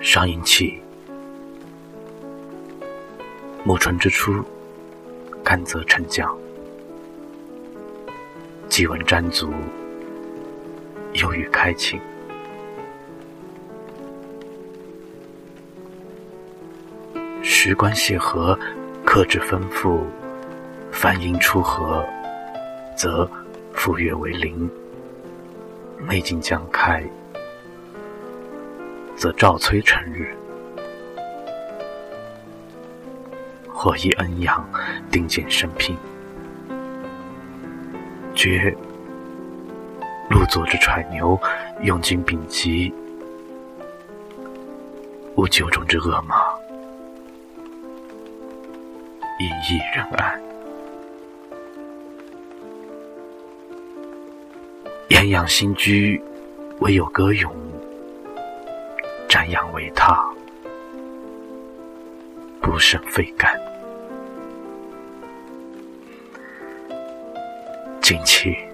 上阴气，暮春之初，甘泽沉降，既闻瞻足，又欲开晴。时关谢河，克制丰富，繁阴出河，则复月为陵，美景将开。则照催成日，或以恩养定见生平。觉路左之揣牛，用尽丙吉，无九种之恶马，以逸人安。炎阳新居，唯有歌咏。瞻仰为他，不胜费感。近期。